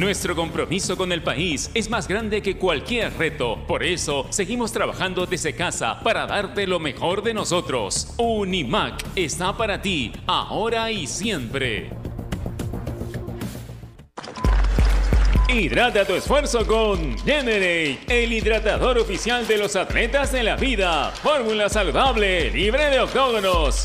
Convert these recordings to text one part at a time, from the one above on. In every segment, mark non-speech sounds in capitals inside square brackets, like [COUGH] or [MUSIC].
Nuestro compromiso con el país es más grande que cualquier reto. Por eso, seguimos trabajando desde casa para darte lo mejor de nosotros. Unimac está para ti, ahora y siempre. Hidrata tu esfuerzo con Generate, el hidratador oficial de los atletas de la vida. Fórmula saludable, libre de octógonos.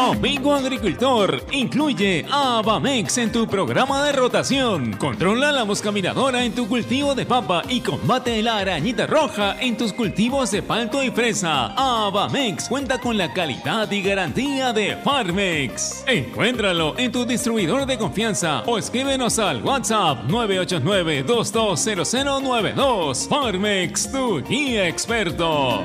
Amigo agricultor, incluye a Bamex en tu programa de rotación. Controla la mosca en tu cultivo de papa y combate la arañita roja en tus cultivos de palto y fresa. Abamex cuenta con la calidad y garantía de Farmex. Encuéntralo en tu distribuidor de confianza o escríbenos al WhatsApp 989-220092. Farmex, tu guía experto.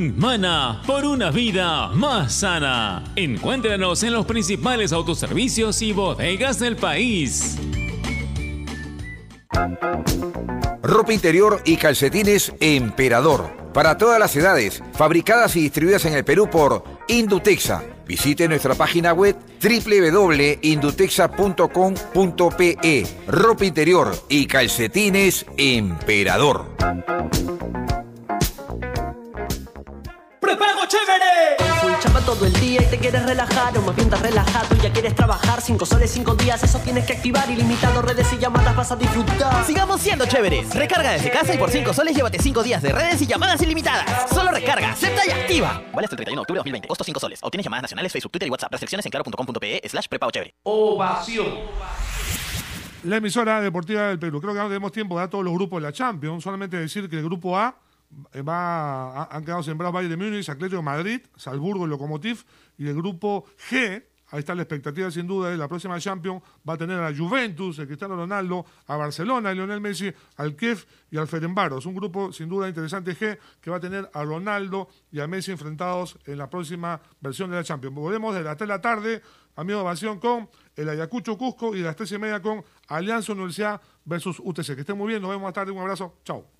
Mana por una vida más sana. Encuéntranos en los principales autoservicios y bodegas del país. Ropa interior y calcetines Emperador. Para todas las edades, fabricadas y distribuidas en el Perú por Indutexa. Visite nuestra página web www.indutexa.com.pe. Ropa interior y calcetines Emperador. Chévere! Full chamba todo el día y te quieres relajar o más bien estás relajado y ya quieres trabajar cinco soles, cinco días, eso tienes que activar ilimitado redes y llamadas vas a disfrutar. Sigamos siendo chéveres. Recarga desde casa y por 5 soles llévate 5 días de redes y llamadas ilimitadas. Solo recarga, acepta y activa. Vale hasta el 31 de octubre de 2020. Costo 5 soles. Obtienes llamadas nacionales, Facebook, Twitter y WhatsApp. Restricciones en claro.com.pe slash prepago chévere. Ovación. La emisora deportiva del Perú. Creo que no tenemos tiempo de dar todos los grupos de la Champions. Solamente decir que el grupo A va, han quedado sembrados Bayern de Múnich, Atlético de Madrid, Salzburgo y Lokomotiv. Y el grupo G, ahí está la expectativa sin duda de la próxima Champions, va a tener a Juventus, el Cristiano Ronaldo, a Barcelona, a Lionel Messi, al Kiev y al Ferenbaros. Un grupo sin duda interesante G que va a tener a Ronaldo y a Messi enfrentados en la próxima versión de la Champions. Volvemos de las 3 de la tarde, amigo Ovación, con el Ayacucho Cusco y de las 3 y media con Alianza Universidad versus UTC. Que estén muy bien, nos vemos más tarde, un abrazo, chao.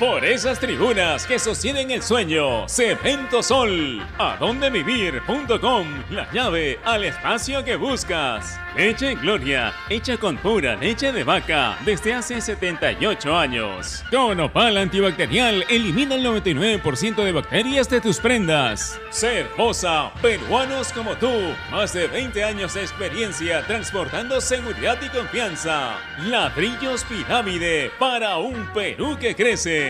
Por esas tribunas que sostienen el sueño, Cemento Sol, adondevivir.com, la llave al espacio que buscas. Leche Gloria, hecha con pura leche de vaca desde hace 78 años. Con Opal antibacterial, elimina el 99% de bacterias de tus prendas. Cervosa, peruanos como tú, más de 20 años de experiencia transportando seguridad y confianza. Ladrillos Pirámide para un Perú que crece.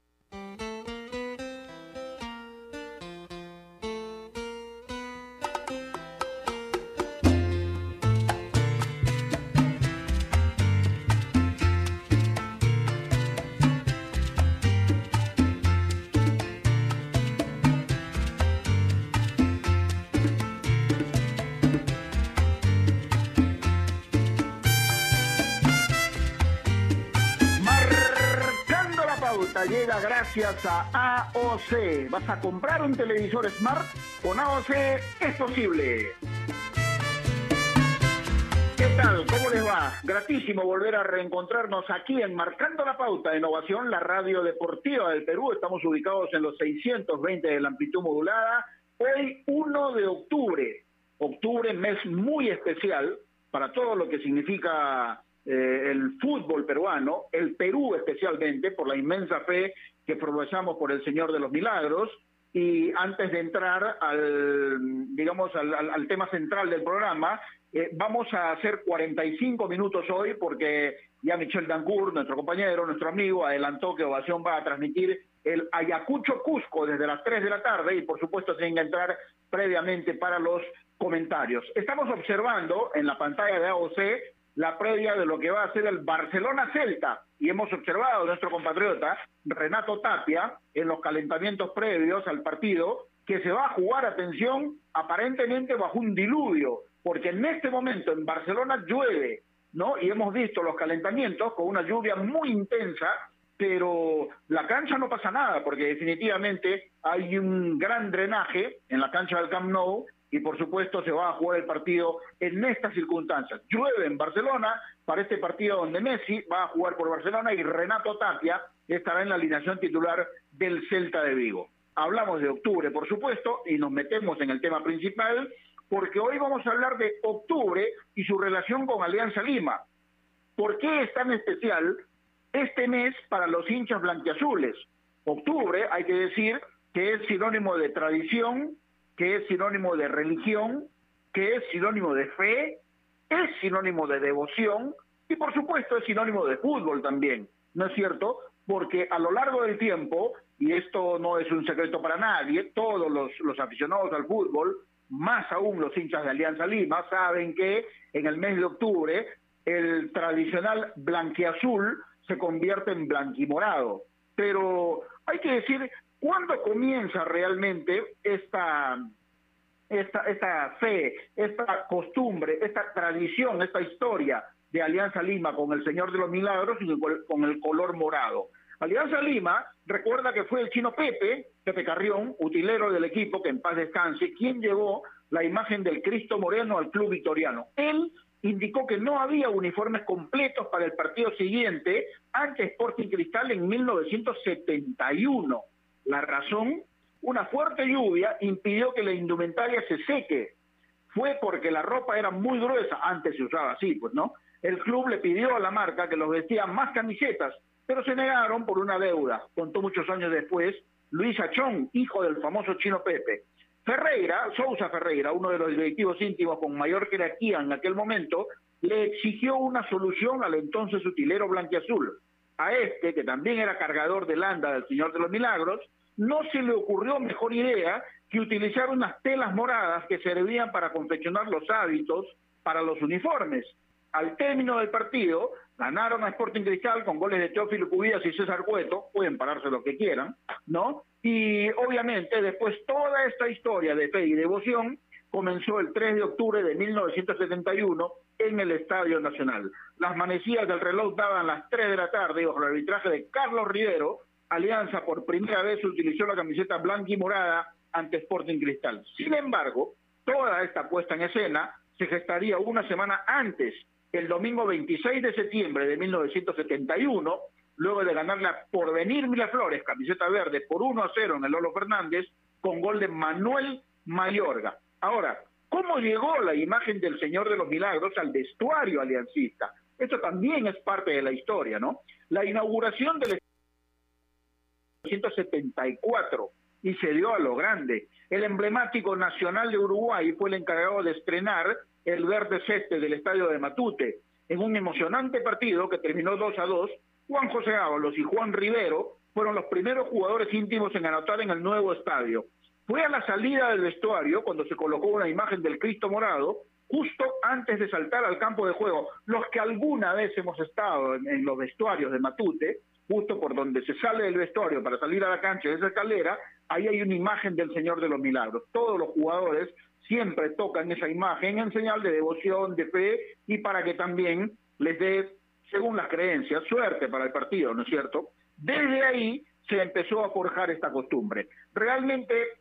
Gracias a AOC. ¿Vas a comprar un televisor Smart? Con AOC es posible. ¿Qué tal? ¿Cómo les va? Gratísimo volver a reencontrarnos aquí en Marcando la Pauta, Innovación, la radio deportiva del Perú. Estamos ubicados en los 620 de la amplitud modulada. Hoy, 1 de octubre. Octubre, mes muy especial para todo lo que significa eh, el fútbol peruano, el Perú especialmente, por la inmensa fe que profesamos por el Señor de los Milagros. Y antes de entrar al, digamos, al, tema central del programa, eh, vamos a hacer 45 minutos hoy porque ya Michel Dancourt, nuestro compañero, nuestro amigo, adelantó que Ovación va a transmitir el Ayacucho Cusco desde las 3 de la tarde y por supuesto tienen que entrar previamente para los comentarios. Estamos observando en la pantalla de AOC la previa de lo que va a ser el Barcelona Celta y hemos observado a nuestro compatriota Renato Tapia en los calentamientos previos al partido que se va a jugar, atención, aparentemente bajo un diluvio, porque en este momento en Barcelona llueve, ¿no? Y hemos visto los calentamientos con una lluvia muy intensa, pero la cancha no pasa nada, porque definitivamente hay un gran drenaje en la cancha del Camp Nou y por supuesto se va a jugar el partido en estas circunstancias. Llueve en Barcelona para este partido donde Messi va a jugar por Barcelona y Renato Tapia estará en la alineación titular del Celta de Vigo. Hablamos de octubre, por supuesto, y nos metemos en el tema principal, porque hoy vamos a hablar de octubre y su relación con Alianza Lima. ¿Por qué es tan especial este mes para los hinchas blanquiazules? Octubre, hay que decir, que es sinónimo de tradición, que es sinónimo de religión, que es sinónimo de fe, es sinónimo de devoción y por supuesto es sinónimo de fútbol también, ¿no es cierto? Porque a lo largo del tiempo, y esto no es un secreto para nadie, todos los, los aficionados al fútbol, más aún los hinchas de Alianza Lima, saben que en el mes de octubre el tradicional blanquiazul se convierte en blanquimorado. Pero hay que decir, ¿cuándo comienza realmente esta, esta, esta fe, esta costumbre, esta tradición, esta historia de Alianza Lima con el Señor de los Milagros y con- el color morado? Alianza Lima recuerda que fue el chino Pepe, Pepe Carrión, utilero del equipo, que en paz descanse, quien llevó la imagen del Cristo Moreno al club victoriano. Él indicó que no había uniformes completos para el partido siguiente ante Sporting Cristal en 1971. La razón, una fuerte lluvia impidió que la indumentaria se seque. Fue porque la ropa era muy gruesa, antes se usaba así, pues, ¿no? El club le pidió a la marca que los vestía más camisetas, pero se negaron por una deuda, contó muchos años después Luis Achón, hijo del famoso chino Pepe. Ferreira, Sousa Ferreira, uno de los directivos íntimos con mayor jerarquía en aquel momento, le exigió una solución al entonces utilero blanquiazul. A este, que también era cargador del anda del Señor de los Milagros, no se le ocurrió mejor idea que utilizar unas telas moradas que servían para confeccionar los hábitos para los uniformes. Al término del partido, ganaron a Sporting Cristal con goles de Teófilo Cubillas y César Cueto, pueden pararse lo que quieran, ¿no? Y obviamente después toda esta historia de fe y devoción comenzó el 3 de octubre de 1971 en el Estadio Nacional. Las manecillas del reloj daban las 3 de la tarde y bajo el arbitraje de Carlos Rivero, Alianza por primera vez utilizó la camiseta blanca y morada ante Sporting Cristal. Sin embargo, toda esta puesta en escena se gestaría una semana antes, el domingo 26 de septiembre de 1971, luego de ganarle a Porvenir Miraflores, camiseta verde, por 1 a 0 en el Lolo Fernández, con gol de Manuel Mayorga. Ahora, ¿cómo llegó la imagen del Señor de los Milagros al vestuario aliancista? Esto también es parte de la historia, ¿no? La inauguración del 1974 y se dio a lo grande. El emblemático Nacional de Uruguay fue el encargado de estrenar el verde ceste del estadio de Matute. En un emocionante partido que terminó 2 a 2, Juan José Ábalos y Juan Rivero fueron los primeros jugadores íntimos en anotar en el nuevo estadio. Fue a la salida del vestuario cuando se colocó una imagen del Cristo morado, justo antes de saltar al campo de juego. Los que alguna vez hemos estado en, los vestuarios de Matute, justo por donde se sale del vestuario para salir a la cancha de esa escalera, ahí hay una imagen del Señor de los Milagros. Todos los jugadores siempre tocan esa imagen en señal de devoción, de fe y para que también les dé, según las creencias, suerte para el partido, ¿no es cierto? Desde ahí se empezó a forjar esta costumbre. Realmente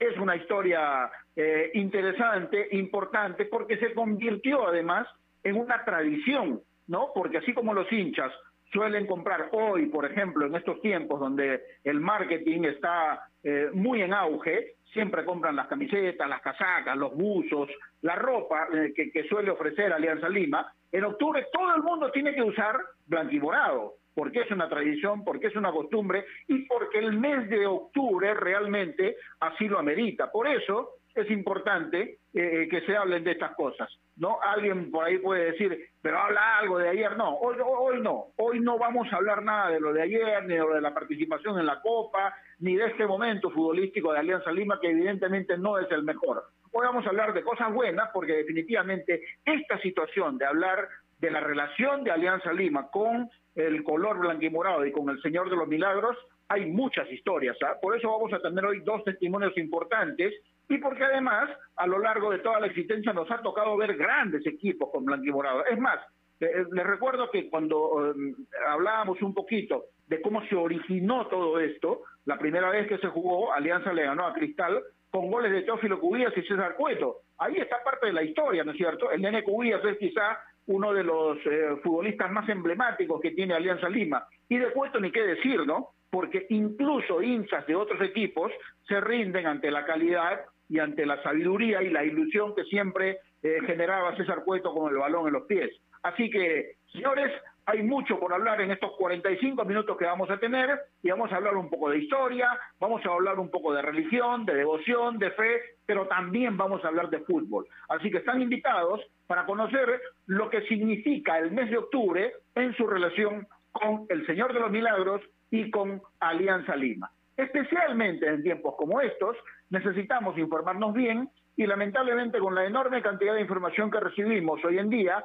es una historia eh, interesante, importante, porque se convirtió además en una tradición, ¿no? Porque así como los hinchas suelen comprar hoy, por ejemplo, en estos tiempos donde el marketing está eh, muy en auge, siempre compran las camisetas, las casacas, los buzos, la ropa eh, que, que, suele ofrecer Alianza Lima. En octubre todo el mundo tiene que usar blanquimorado porque es una tradición, porque es una costumbre y porque el mes de octubre realmente así lo amerita. Por eso es importante eh, que se hablen de estas cosas. ¿no? Alguien por ahí puede decir, pero habla algo de ayer. No, hoy, hoy no. Hoy no vamos a hablar nada de lo de ayer, ni de lo de la participación en la Copa, ni de este momento futbolístico de Alianza Lima, que evidentemente no es el mejor. Hoy vamos a hablar de cosas buenas, porque definitivamente esta situación de hablar de la relación de Alianza Lima con el color blanquimorado y con el Señor de los Milagros, hay muchas historias. ¿ah? Por eso vamos a tener hoy dos testimonios importantes y porque además a lo largo de toda la existencia nos ha tocado ver grandes equipos con blanquimorado. Es más, les recuerdo que cuando eh, hablábamos un poquito de cómo se originó todo esto, la primera vez que se jugó, Alianza le ganó a Cristal con goles de Teófilo Cubías y César Cueto. Ahí está parte de la historia, ¿no es cierto? El nene Cubías es quizá uno de los eh, futbolistas más emblemáticos que tiene Alianza Lima. Y de Cueto ni qué decir, ¿no? Porque incluso hinchas de otros equipos se rinden ante la calidad y ante la sabiduría y la ilusión que siempre eh, generaba César Cueto con el balón en los pies. Así que, señores, hay mucho por hablar en estos 45 minutos que vamos a tener y vamos a hablar un poco de historia, vamos a hablar un poco de religión, de devoción, de fe, pero también vamos a hablar de fútbol. Así que están invitados para conocer lo que significa el mes de octubre en su relación con el Señor de los Milagros y con Alianza Lima. Especialmente en tiempos como estos, necesitamos informarnos bien y lamentablemente con la enorme cantidad de información que recibimos hoy en día,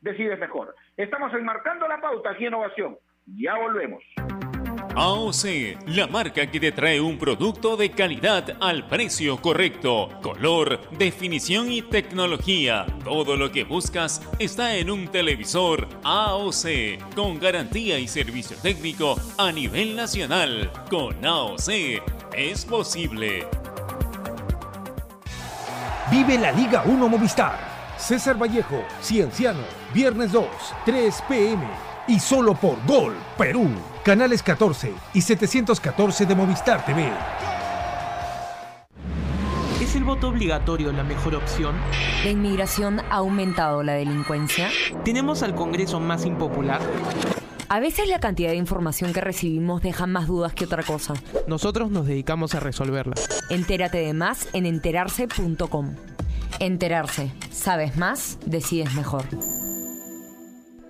decides mejor. Estamos enmarcando la pauta aquí en Ovación. Ya volvemos. AOC, la marca que te trae un producto de calidad al precio correcto, color, definición y tecnología. Todo lo que buscas está en un televisor AOC, con garantía y servicio técnico a nivel nacional. Con AOC es posible. Vive la Liga 1 Movistar. César Vallejo, Cienciano, viernes 2, 3 pm. Y solo por Gol, Perú. Canales 14 y 714 de Movistar TV. ¿Es el voto obligatorio la mejor opción? ¿La inmigración ha aumentado la delincuencia? ¿Tenemos al Congreso más impopular? A veces la cantidad de información que recibimos deja más dudas que otra cosa. Nosotros nos dedicamos a resolverla. Entérate de más en enterarse.com. Enterarse. Sabes más, decides mejor.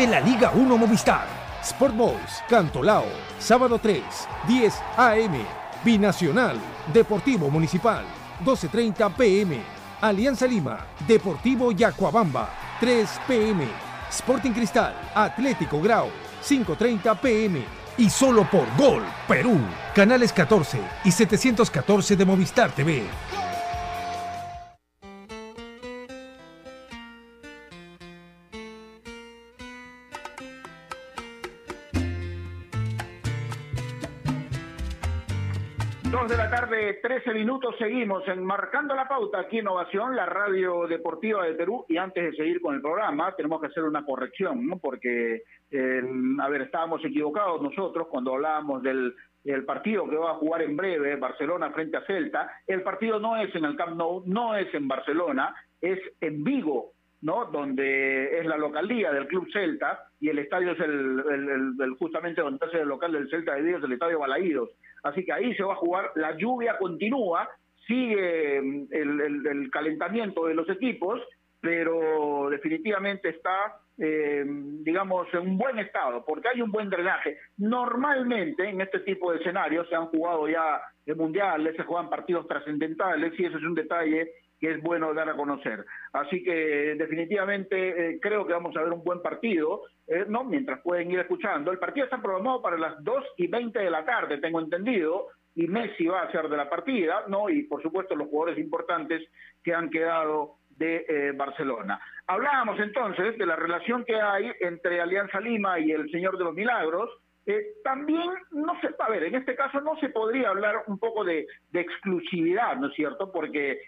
Vive la Liga 1 Movistar. Sport Boys, Cantolao, sábado 3, 10 AM. Binacional, Deportivo Municipal, 12.30 pm. Alianza Lima, Deportivo Yacuabamba, 3 pm. Sporting Cristal, Atlético Grau, 5.30 pm. Y solo por Gol, Perú, canales 14 y 714 de Movistar TV. 12, 13 minutos seguimos en Marcando la Pauta aquí en Ovación, la radio deportiva de Perú. Y antes de seguir con el programa, tenemos que hacer una corrección, ¿no? Porque, eh, a ver, estábamos equivocados nosotros cuando hablábamos del partido que va a jugar en breve, Barcelona frente a Celta. El partido no es en el Camp Nou, no es en Barcelona, es en Vigo, ¿no? Donde es la localía del Club Celta y el estadio es el, el, el, el justamente donde es el local del Celta de Vigo, es el estadio Balaídos. Así que ahí se va a jugar, la lluvia continúa, sigue mm, el, calentamiento de los equipos, pero definitivamente está, eh, digamos, en un buen estado, porque hay un buen drenaje. Normalmente en este tipo de escenarios se han jugado ya mundiales, se juegan partidos trascendentales y ese es un detalle que es bueno dar a conocer. Así que definitivamente eh, creo que vamos a ver un buen partido, eh, ¿no? Mientras pueden ir escuchando. El partido está programado para las 2 y 20 de la tarde, tengo entendido, y Messi va a ser de la partida, ¿no? Y por supuesto los jugadores importantes que han quedado de eh, Barcelona. Hablábamos entonces de la relación que hay entre Alianza Lima y el Señor de los Milagros. Eh, también, no sé, a ver, en este caso no se podría hablar un poco de, de exclusividad, ¿no es cierto? Porque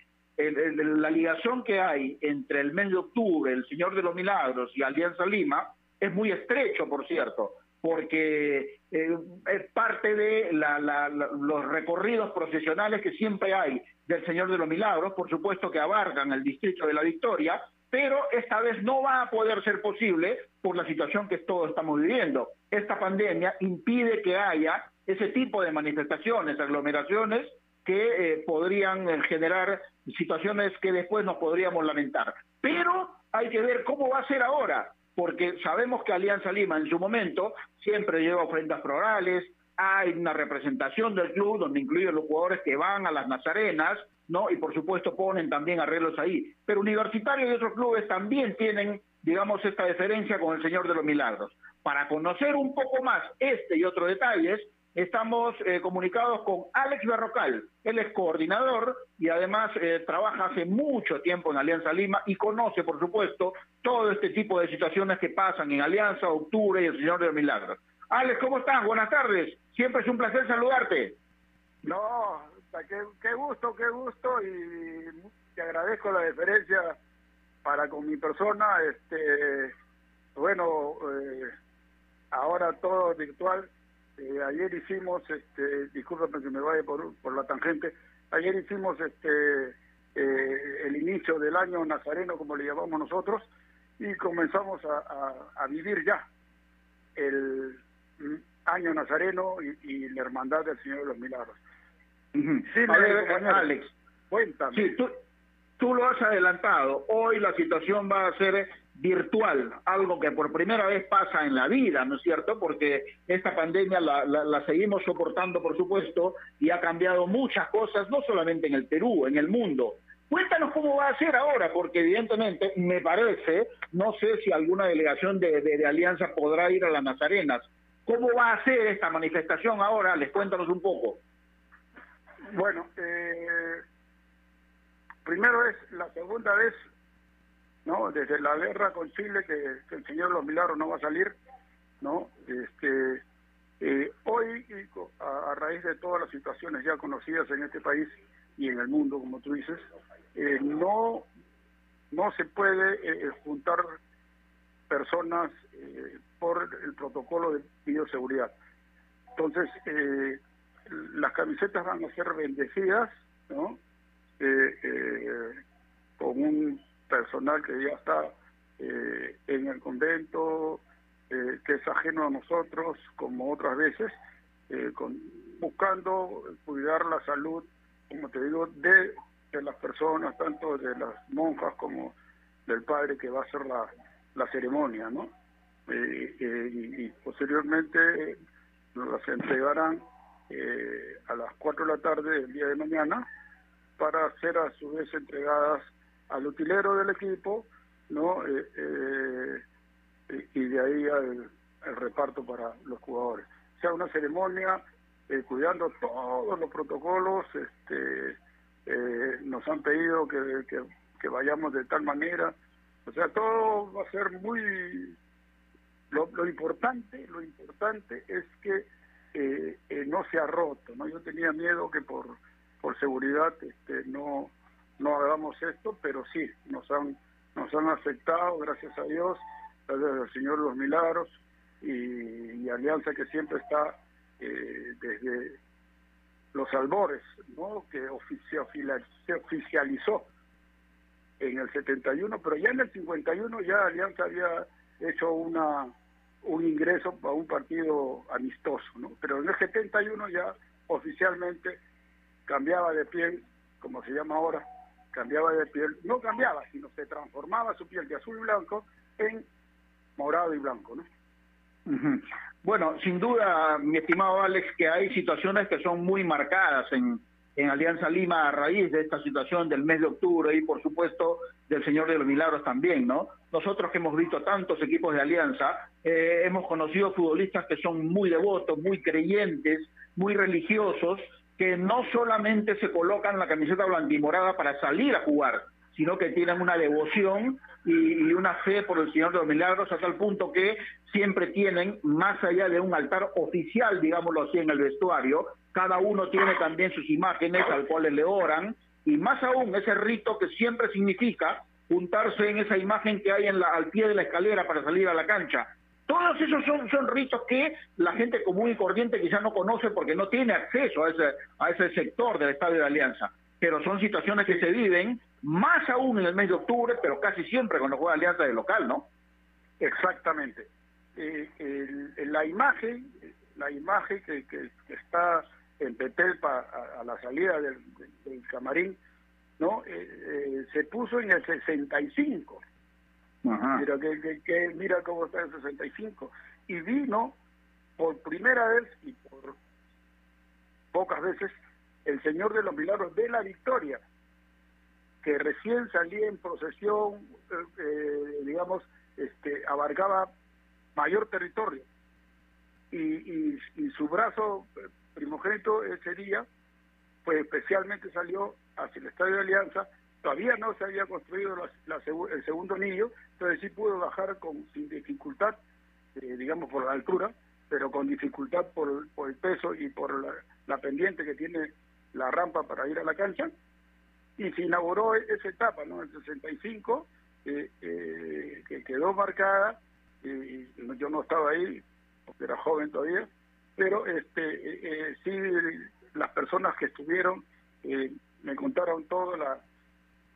la ligación que hay entre el mes de octubre, el Señor de los Milagros y Alianza Lima es muy estrecho, por cierto, porque eh, es parte de la- los recorridos procesionales que siempre hay del Señor de los Milagros, por supuesto que abarcan el distrito de la Victoria, pero esta vez no va a poder ser posible por la situación que todos estamos viviendo. Esta pandemia impide que haya ese tipo de manifestaciones, aglomeraciones que eh, podrían eh, generar situaciones que después nos podríamos lamentar. Pero hay que ver cómo va a ser ahora, porque sabemos que Alianza Lima en su momento siempre lleva ofrendas florales, hay una representación del club donde incluyen los jugadores que van a las Nazarenas, ¿no? Y por supuesto ponen también arreglos ahí. Pero Universitario y otros clubes también tienen, digamos, esta diferencia con el Señor de los Milagros. Para conocer un poco más este y otros detalles, estamos eh, comunicados con Alex Berrocal. Él es coordinador y además eh, trabaja hace mucho tiempo en Alianza Lima y conoce, por supuesto, todo este tipo de situaciones que pasan en Alianza, Octubre y el Señor de los Milagros. Alex, ¿cómo estás? Buenas tardes. Siempre es un placer saludarte. No, qué, gusto, qué gusto y te agradezco la deferencia para con mi persona. Este, bueno, eh, ahora todo virtual. Eh, ayer hicimos, este, discúlpame que me vaya por, por la tangente, ayer hicimos este eh, el inicio del año nazareno, como le llamamos nosotros, y comenzamos a, a- a vivir ya el año nazareno y, y la hermandad del Señor de los Milagros. Sí, A ver, compañero. Alex. Cuéntame. Sí, tú, tú lo has adelantado. Hoy la situación va a ser virtual, algo que por primera vez pasa en la vida, ¿no es cierto? Porque esta pandemia la, la- la seguimos soportando, por supuesto, y ha cambiado muchas cosas, no solamente en el Perú, en el mundo. Cuéntanos cómo va a ser ahora, porque evidentemente me parece, no sé si alguna delegación de, Alianza podrá ir a las Nazarenas. ¿Cómo va a ser esta manifestación ahora? Les cuéntanos un poco. Bueno, eh, primero es la segunda vez, ¿no? Desde la guerra con Chile que, el Señor los Milagros no va a salir, ¿no? Este, eh, hoy, a, a raíz de todas las situaciones ya conocidas en este país y en el mundo, como tú dices, eh, no, no se puede eh, juntar personas eh, por el protocolo de bioseguridad. Entonces, eh, las camisetas van a ser bendecidas, ¿no? Eh, eh, con un personal que ya está eh, en el convento, eh, que es ajeno a nosotros, como otras veces, eh, con- buscando cuidar la salud, como te digo, de, las personas, tanto de las monjas como del padre que va a hacer la, ceremonia, ¿no? eh, y, y posteriormente las entregarán eh, a las 4 de la tarde del día de mañana para ser a su vez entregadas al utilero del equipo, ¿no? Eh, eh, y de ahí al, reparto para los jugadores. O sea, una ceremonia eh, cuidando todos los protocolos, este, eh, nos han pedido que, que, vayamos de tal manera, o sea, todo va a ser muy... Lo, importante, lo importante es que eh, no se ha roto, ¿no? Yo tenía miedo que por por seguridad este, no no hagamos esto, pero sí, nos han nos han aceptado, gracias a Dios, gracias al Señor los Milagros y, Alianza que siempre está eh, desde los albores, ¿no? Que se oficializó en el 71, pero ya en el 51 ya Alianza había hecho una un ingreso a un partido amistoso, ¿no? Pero en el 71 ya oficialmente cambiaba de piel, como se llama ahora, cambiaba de piel, no cambiaba, sino se transformaba su piel de azul y blanco en morado y blanco, ¿no? Bueno, sin duda, mi estimado Alex, que hay situaciones que son muy marcadas en, en Alianza Lima a raíz de esta situación del mes de octubre y, por supuesto, del Señor de los Milagros también, ¿no? Nosotros que hemos visto tantos equipos de Alianza, eh, hemos conocido futbolistas que son muy devotos, muy creyentes, muy religiosos, que no solamente se colocan la camiseta blanquimorada para salir a jugar, sino que tienen una devoción y, una fe por el Señor de los Milagros a tal punto que siempre tienen, más allá de un altar oficial, digámoslo así, en el vestuario, cada uno tiene también sus imágenes al cual le oran, y más aún ese rito que siempre significa juntarse en esa imagen que hay en la, al pie de la escalera para salir a la cancha. Todos esos son, son ritos que la gente común y corriente quizás no conoce porque no tiene acceso a ese, a ese sector del Estadio de Alianza. Pero son situaciones que se viven más aún en el mes de octubre, pero casi siempre cuando juega Alianza de local, ¿no? Exactamente. Eh, el- la imagen, la imagen que, que- que está en Petelpa a, a la salida del, del- del camarín, ¿no? Eh, eh, se puso en el 65. Mira que, que- que- mira cómo está el 65 y vino por primera vez y por pocas veces el Señor de los Milagros de la Victoria, que recién salía en procesión, eh, eh, digamos, este, abarcaba mayor territorio. Y, y, y su brazo eh, primogénito ese día, pues especialmente salió hacia el Estadio de Alianza, todavía no se había construido la- el segundo anillo, entonces sí pudo bajar con sin dificultad, eh, digamos por la altura, pero con dificultad por, por el peso y por la, pendiente que tiene la rampa para ir a la cancha, y se inauguró e- esa etapa, ¿no? En el 65, eh, eh, que quedó marcada, y yo no estaba ahí, porque era joven todavía, pero este eh, eh, sí las personas que estuvieron eh, me contaron toda la,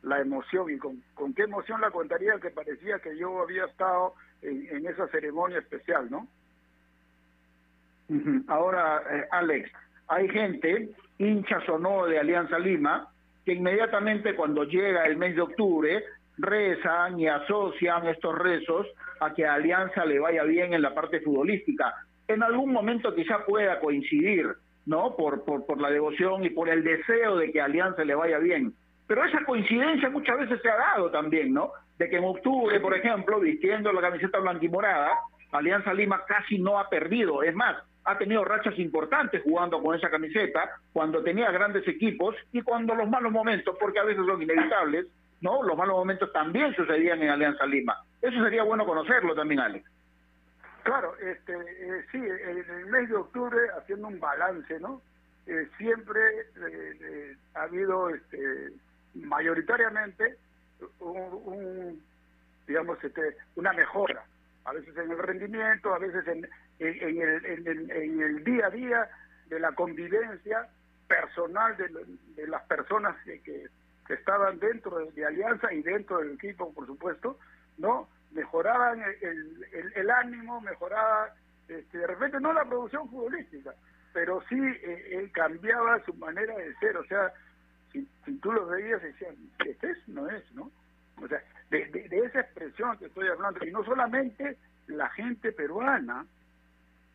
la emoción y con, con qué emoción la contaría que parecía que yo había estado en, en esa ceremonia especial, ¿no? Ahora, eh, Alex, hay gente, hinchas o no de Alianza Lima, que inmediatamente cuando llega el mes de octubre rezan y asocian estos rezos a que Alianza le vaya bien en la parte futbolística. En algún momento quizá pueda coincidir, ¿no? Por, por, por la devoción y por el deseo de que Alianza le vaya bien. Pero esa coincidencia muchas veces se ha dado también, ¿no? De que en octubre, por ejemplo, vistiendo la camiseta blanquimorada, Alianza Lima casi no ha perdido. Es más, ha tenido rachas importantes jugando con esa camiseta, cuando tenía grandes equipos y cuando los malos momentos, porque a veces son inevitables, ¿no? Los malos momentos también sucedían en Alianza Lima. Eso sería bueno conocerlo también, Alex. Claro, este, eh, sí, en el mes de octubre, haciendo un balance, ¿no? Eh, siempre eh, eh, ha habido, este, mayoritariamente, un, digamos, este, una mejora. A veces en el rendimiento, a veces en, en, en el, el, en el día a día de la convivencia personal de, las personas que, que, que estaban dentro de, Alianza y dentro del equipo, por supuesto, ¿no? mejoraban el, el, ánimo, mejoraba este, de repente no la producción futbolística, pero sí eh, él cambiaba su manera de ser, o sea, si, si tú lo veías decían, este es, no es, ¿no? O sea, de, de, de esa expresión que estoy hablando, y no solamente la gente peruana.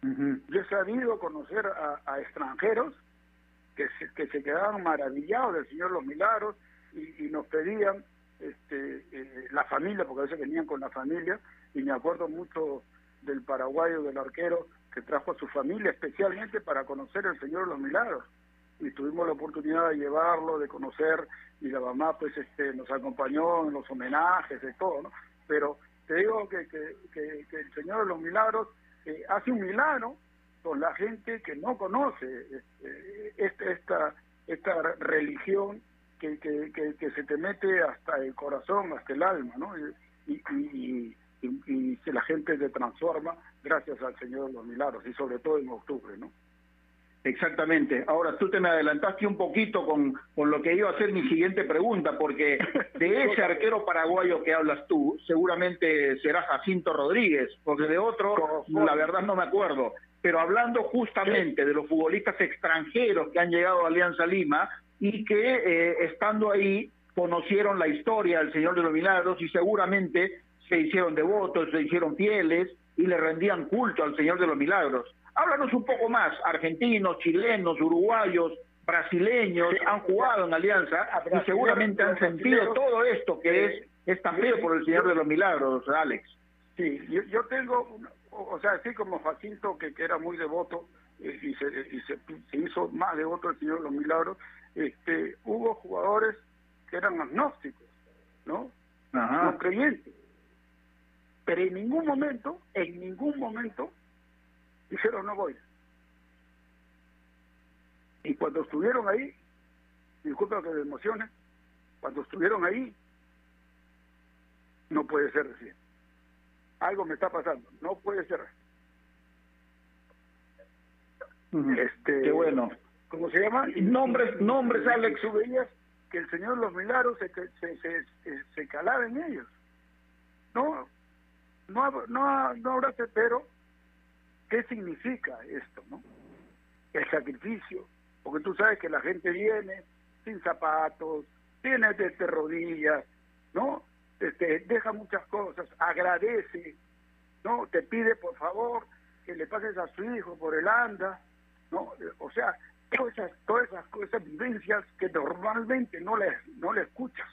Yo he sabido conocer a, a extranjeros que se, que se quedaban maravillados del Señor Los Milagros y, y nos pedían este, eh, la familia, porque a veces venían con la familia, y me acuerdo mucho del paraguayo, del arquero, que trajo a su familia especialmente para conocer el Señor Los Milagros. Y tuvimos la oportunidad de llevarlo, de conocer, y la mamá pues este nos acompañó en los homenajes, de todo, ¿no? Pero te digo que, que, que, el Señor de los Milagros eh, hace un milagro con la gente que no conoce este, esta, esta, religión que, que, que, se te mete hasta el corazón, hasta el alma, ¿no? Y, y, y, y, y la gente se transforma gracias al Señor de los Milagros, y sobre todo en octubre, ¿no? Exactamente. Ahora tú te me adelantaste un poquito con, con lo que iba a ser mi siguiente pregunta, porque de [LAUGHS] ese arquero paraguayo que hablas tú, seguramente será Jacinto Rodríguez, porque de otro, la verdad no me acuerdo. Pero hablando justamente de los futbolistas extranjeros que han llegado a Alianza Lima y que eh, estando ahí conocieron la historia del Señor de los Milagros y seguramente se hicieron devotos, se hicieron fieles y le rendían culto al Señor de los Milagros. Háblanos un poco más, argentinos, chilenos, uruguayos, brasileños, han jugado en Alianza y seguramente han sentido todo esto que es, es feo por el Señor de los Milagros, Alex. Sí, yo, yo tengo, o sea, así como Jacinto, que, que era muy devoto eh, y, se, y se, se hizo más devoto del Señor de los Milagros, este, hubo jugadores que eran agnósticos, ¿no? No creyentes. Pero en ningún momento, en ningún momento, dijeron no voy. Y cuando estuvieron ahí, disculpa que me emocione, cuando estuvieron ahí, no puede ser así. Algo me está pasando, no puede ser. Este, Qué bueno. ¿Cómo se llama? Y nombres- nombres, Alex. Tú veías que el Señor los Milagros se, se, se, se, se calaba en ellos. No, no, no, no habrá pero ¿qué significa esto, no? El sacrificio, porque tú sabes que la gente viene sin zapatos, viene desde rodillas, ¿no? Este, deja muchas cosas, agradece, ¿no? Te pide por favor que le pases a su hijo por el anda, ¿no? O sea, todas esas, todas esas cosas, vivencias que normalmente no le, no le escuchas,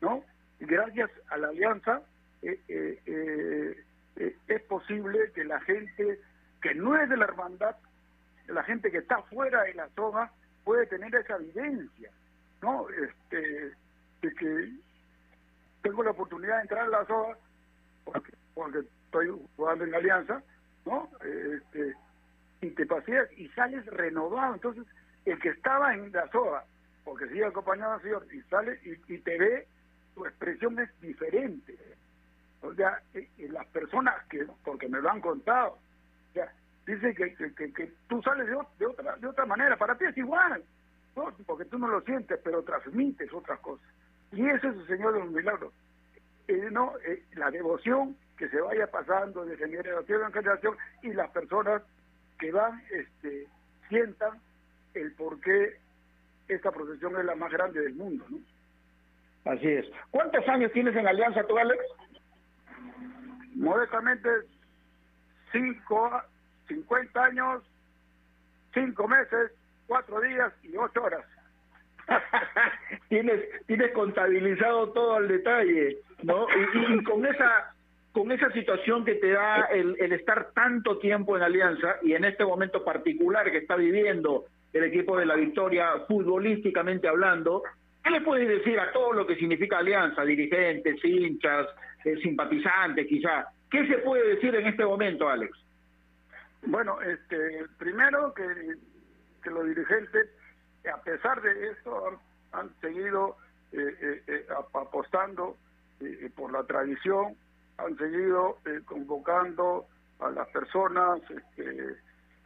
¿no? Y gracias a la alianza eh, eh, eh, eh, es posible que la gente que no es de la hermandad, la gente que está fuera de la zona, puede tener esa vivencia, ¿no? Este, de que tengo la oportunidad de entrar a la zona porque, porque estoy jugando en alianza, ¿no? Este, y te paseas y sales renovado. Entonces, el que estaba en la soga, porque sigue acompañado al Señor, y sale y, y te ve, tu expresión es diferente. O sea, eh, eh, las personas que, porque me lo han contado, o sea, dicen que, que, que- que tú sales de, de otra de otra manera, para ti es igual, ¿no? porque tú no lo sientes, pero transmites otras cosas. Y ese es el Señor de los milagros. Eh, no, eh, la devoción que se vaya pasando de generación en generación y las personas que van este, sientan el por qué esta procesión es la más grande del mundo. ¿no? Así es. ¿Cuántos años tienes en Alianza tú, Alex? Modestamente, cinco, 50 años, cinco meses, cuatro días y ocho horas. [LAUGHS] tienes tienes contabilizado todo al detalle, ¿no? Y, con esa con esa situación que te da el, el estar tanto tiempo en Alianza y en este momento particular que está viviendo el equipo de la Victoria futbolísticamente hablando, ¿qué le puedes decir a todo lo que significa Alianza, dirigentes, hinchas, eh, simpatizantes quizá? ¿Qué se puede decir en este momento, Alex? Bueno, este, primero que, los dirigentes, a pesar de esto, han, seguido eh, eh, eh, ap- apostando eh, por la tradición, han seguido eh, convocando a las personas este,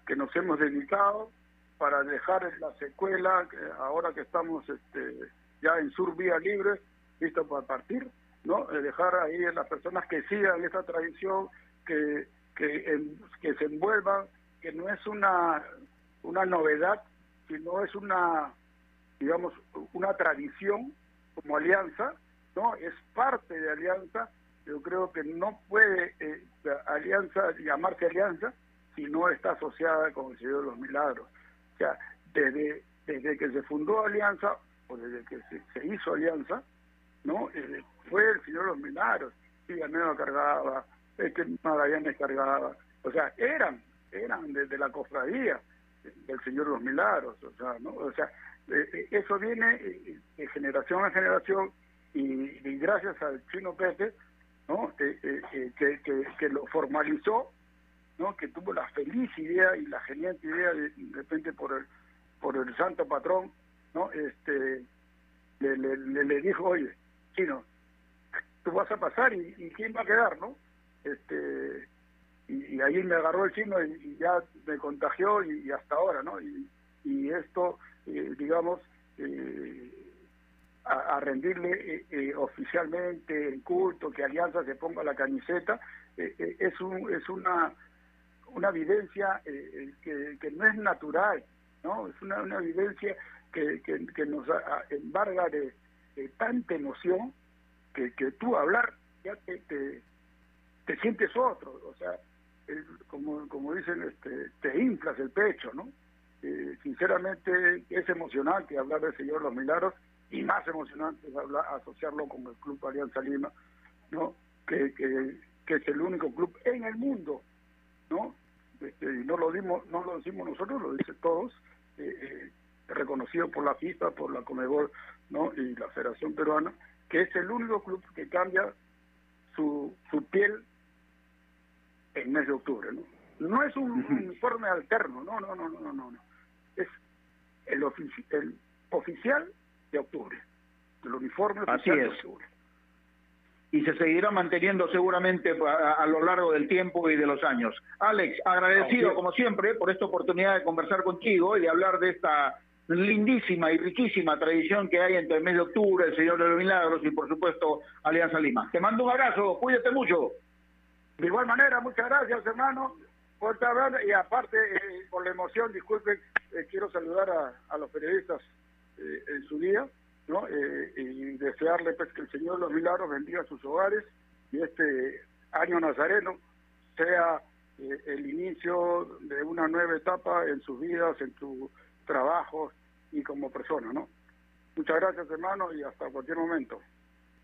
que nos hemos dedicado para dejar la secuela, ahora que estamos este, ya en Sur Vía Libre, listo para partir, ¿no? Eh, dejar ahí a las personas que sigan esa tradición, que, que se envuelvan, que no es una, una novedad, sino es una, digamos, una tradición como alianza, ¿no? Es parte de alianza yo creo que no puede eh, Alianza llamarse Alianza si no está asociada con el Señor de los Milagros. O sea, desde, desde que se fundó Alianza, o desde que se, hizo Alianza, ¿no? Eh, fue el Señor de los Milagros. Villanueva cargaba, este Magallanes cargaba. O sea, eran, eran desde la cofradía del Señor de los Milagros. O sea, ¿no? O sea, eh, eh, eso viene de generación a generación y, gracias al chino Pepe, ¿no? que, que, lo formalizó ¿no? que tuvo la feliz idea y la genial idea de, repente por el por el santo patrón no este le, le, le, dijo oye chino tú vas a pasar y, quién va a quedar no este y, ahí me agarró el chino y, ya me contagió y, hasta ahora no y, esto eh, digamos eh, a, rendirle eh, eh, oficialmente en culto que Alianza se ponga la camiseta es un es una una vivencia eh, eh, que, no es natural, ¿no? Es una, una vivencia que, que, nos embarga de, tanta emoción que, que tú hablar ya te, te, sientes otro, o sea, como, como dicen, este, te inflas el pecho, ¿no? Eh, sinceramente es emocionante hablar del Señor Los Milagros y más emocionante es hablar, asociarlo con el Club Alianza Lima, ¿no? Que, que, que es el único club en el mundo ¿no? Este, y no lo dimos, no lo decimos nosotros, lo dicen todos, eh, eh, reconocido por la FIFA, por la Comebol, ¿no? Y la Federación Peruana, que es el único club que cambia su, su piel en mes de octubre, ¿no? No es un uniforme alterno, no, no, no, no, no, no. Es el, el oficial de octubre, el uniforme oficial de octubre y se seguirá manteniendo seguramente a, lo largo del tiempo y de los años. Alex, agradecido como siempre por esta oportunidad de conversar contigo y de hablar de esta lindísima y riquísima tradición que hay entre el mes de octubre, el Señor de los Milagros y por supuesto Alianza Lima. Te mando un abrazo, cuídate mucho. De igual manera, muchas gracias hermano. Abrazo y aparte, eh, por la emoción, disculpen, eh, quiero saludar a, los periodistas eh, en su día. ¿no? Eh, y desearle pues que el Señor de los Milagros bendiga sus hogares y este año nazareno sea eh, el inicio de una nueva etapa en sus vidas, en su trabajo y como persona, ¿no? Muchas gracias, hermano, y hasta cualquier momento.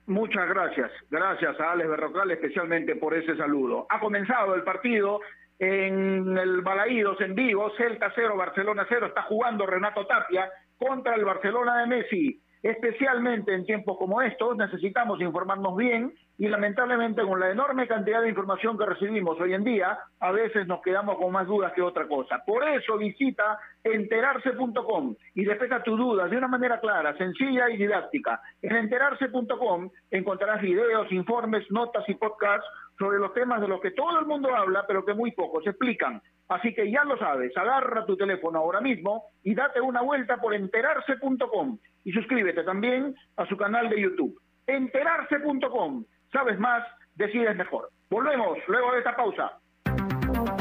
Muchas gracias. Gracias a Alex Berrocal especialmente por ese saludo. Ha comenzado el partido en el Balaídos en vivo, Celta 0, Barcelona 0. Está jugando Renato Tapia contra el Barcelona de Messi. Especialmente en tiempos como estos necesitamos informarnos bien y lamentablemente con la enorme cantidad de información que recibimos hoy en día, a veces nos quedamos con más dudas que otra cosa. Por eso visita enterarse.com y despeja tus dudas de una manera clara, sencilla y didáctica. En enterarse.com encontrarás videos, informes, notas y podcasts sobre los temas de los que todo el mundo habla, pero que muy pocos explican. Así que ya lo sabes, agarra tu teléfono ahora mismo y date una vuelta por enterarse.com y suscríbete también a su canal de YouTube. Enterarse.com. Sabes más, decides mejor. Volvemos luego de esta pausa.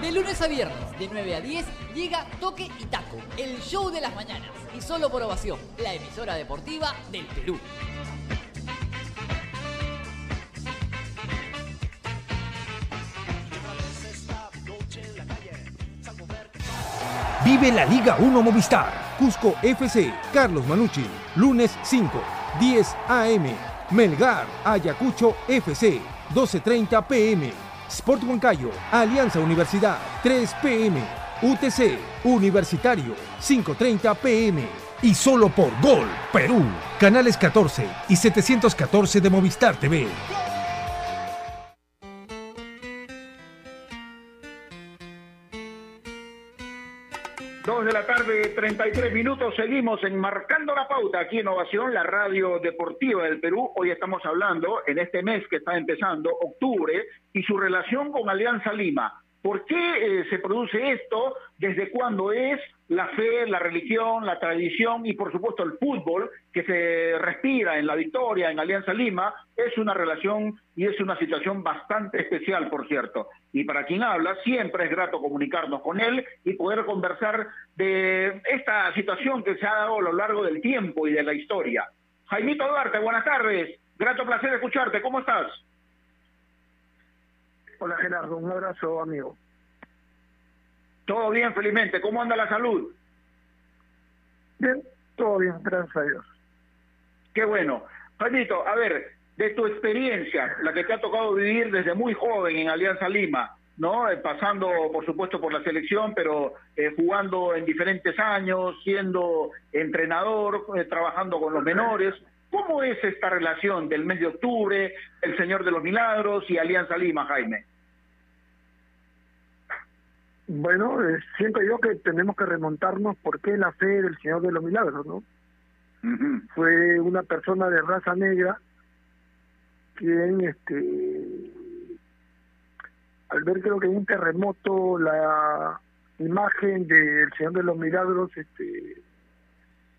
De lunes a viernes, de 9 a 10, llega Toque y Taco, el show de las mañanas. Y solo por ovación, la emisora deportiva del Perú. Vive la Liga 1 Movistar. Cusco FC, Carlos Manucci. Lunes 5, 10 AM. Melgar, Ayacucho FC. 12.30 pm. Sport Huancayo, Alianza Universidad, 3 pm. UTC, Universitario, 5.30 pm. Y solo por Gol, Perú. Canales 14 y 714 de Movistar TV. Dos de la tarde, 33 minutos. Seguimos enmarcando la pauta aquí en Ovación, la radio deportiva del Perú. Hoy estamos hablando en este mes que está empezando, octubre, y su relación con Alianza Lima. ¿Por qué eh, se produce esto? ¿Desde cuándo es? La fe, la religión, la tradición y por supuesto el fútbol que se respira en la victoria en Alianza Lima es una relación y es una situación bastante especial, por cierto. Y para quien habla, siempre es grato comunicarnos con él y poder conversar de esta situación que se ha dado a lo largo del tiempo y de la historia. Jaimito Duarte, buenas tardes. Grato placer escucharte. ¿Cómo estás? Hola Gerardo, un abrazo amigo. Todo bien, felizmente. ¿Cómo anda la salud? Bien, todo bien, gracias a Dios. Qué bueno. Jaimito, a ver, de tu experiencia, la que te ha tocado vivir desde muy joven en Alianza Lima, ¿no? Eh, pasando, por supuesto, por la selección, pero eh, jugando en diferentes años, siendo entrenador, eh, trabajando con los menores. ¿Cómo es esta relación del mes de octubre, el Señor de los Milagros y Alianza Lima, Jaime? Bueno, eh, siento yo que tenemos que remontarnos por qué la fe del Señor de los Milagros, ¿no? Fue una persona de raza negra quien, este, al ver creo que en un terremoto la imagen del Señor de los Milagros, este,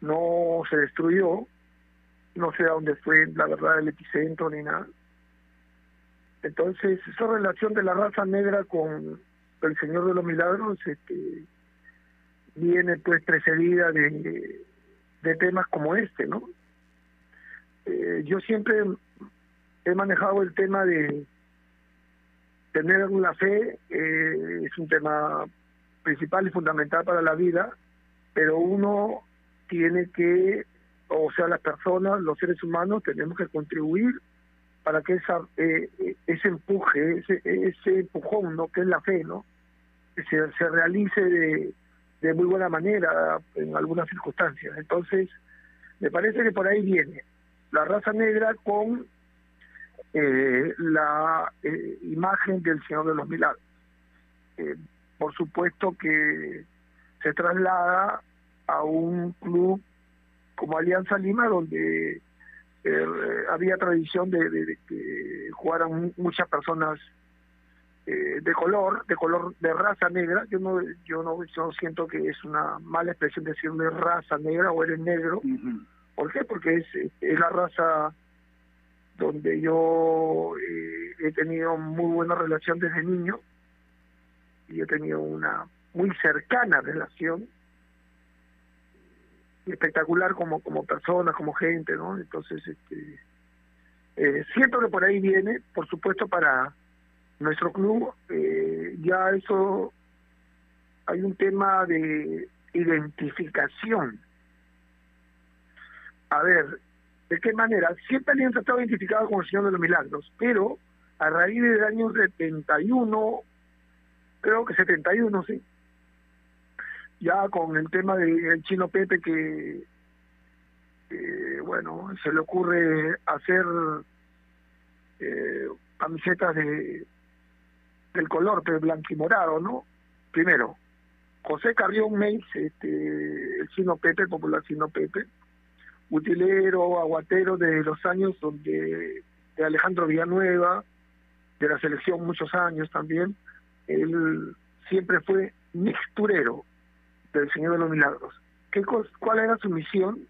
no se destruyó, no sé a dónde fue la verdad el epicentro ni nada. Entonces, esa relación de la raza negra con el Señor de los Milagros este, viene pues precedida de, temas como este, ¿no? Eh, yo siempre he manejado el tema de tener una fe, eh, es un tema principal y fundamental para la vida, pero uno tiene que, o sea, las personas, los seres humanos, tenemos que contribuir para que esa eh, ese empuje, ese, ese empujón, ¿no? Que es la fe, ¿no? Se, se realice de, de muy buena manera en algunas circunstancias. Entonces, me parece que por ahí viene la raza negra con eh, la eh, imagen del Señor de los Milagros. Eh, por supuesto que se traslada a un club como Alianza Lima, donde eh, había tradición de, de, de que jugaran muchas personas eh, de color, de color de raza negra. Yo no, yo no, yo siento que es una mala expresión decirle raza negra o eres negro. ¿Por qué? Porque es, es la raza donde yo eh, he tenido muy buena relación desde niño y he tenido una muy cercana relación espectacular como como persona, como gente, ¿no? Entonces, este, eh, siento que por ahí viene, por supuesto, para nuestro club, eh, ya eso hay un tema de identificación. A ver, ¿de qué manera? Siempre Alianza estado identificado como el Señor de los Milagros, pero a raíz del año 71, creo que 71, sí, ya con el tema del chino Pepe que, eh, bueno, se le ocurre hacer eh, camisetas de del color de blanquimorado, ¿no? Primero, José Carrión Meis, este, el chino Pepe, popular chino Pepe, utilero, aguatero de los años donde de Alejandro Villanueva, de la selección muchos años también, él siempre fue mixturero, del Señor de los Milagros. ¿Qué, ¿Cuál era su misión?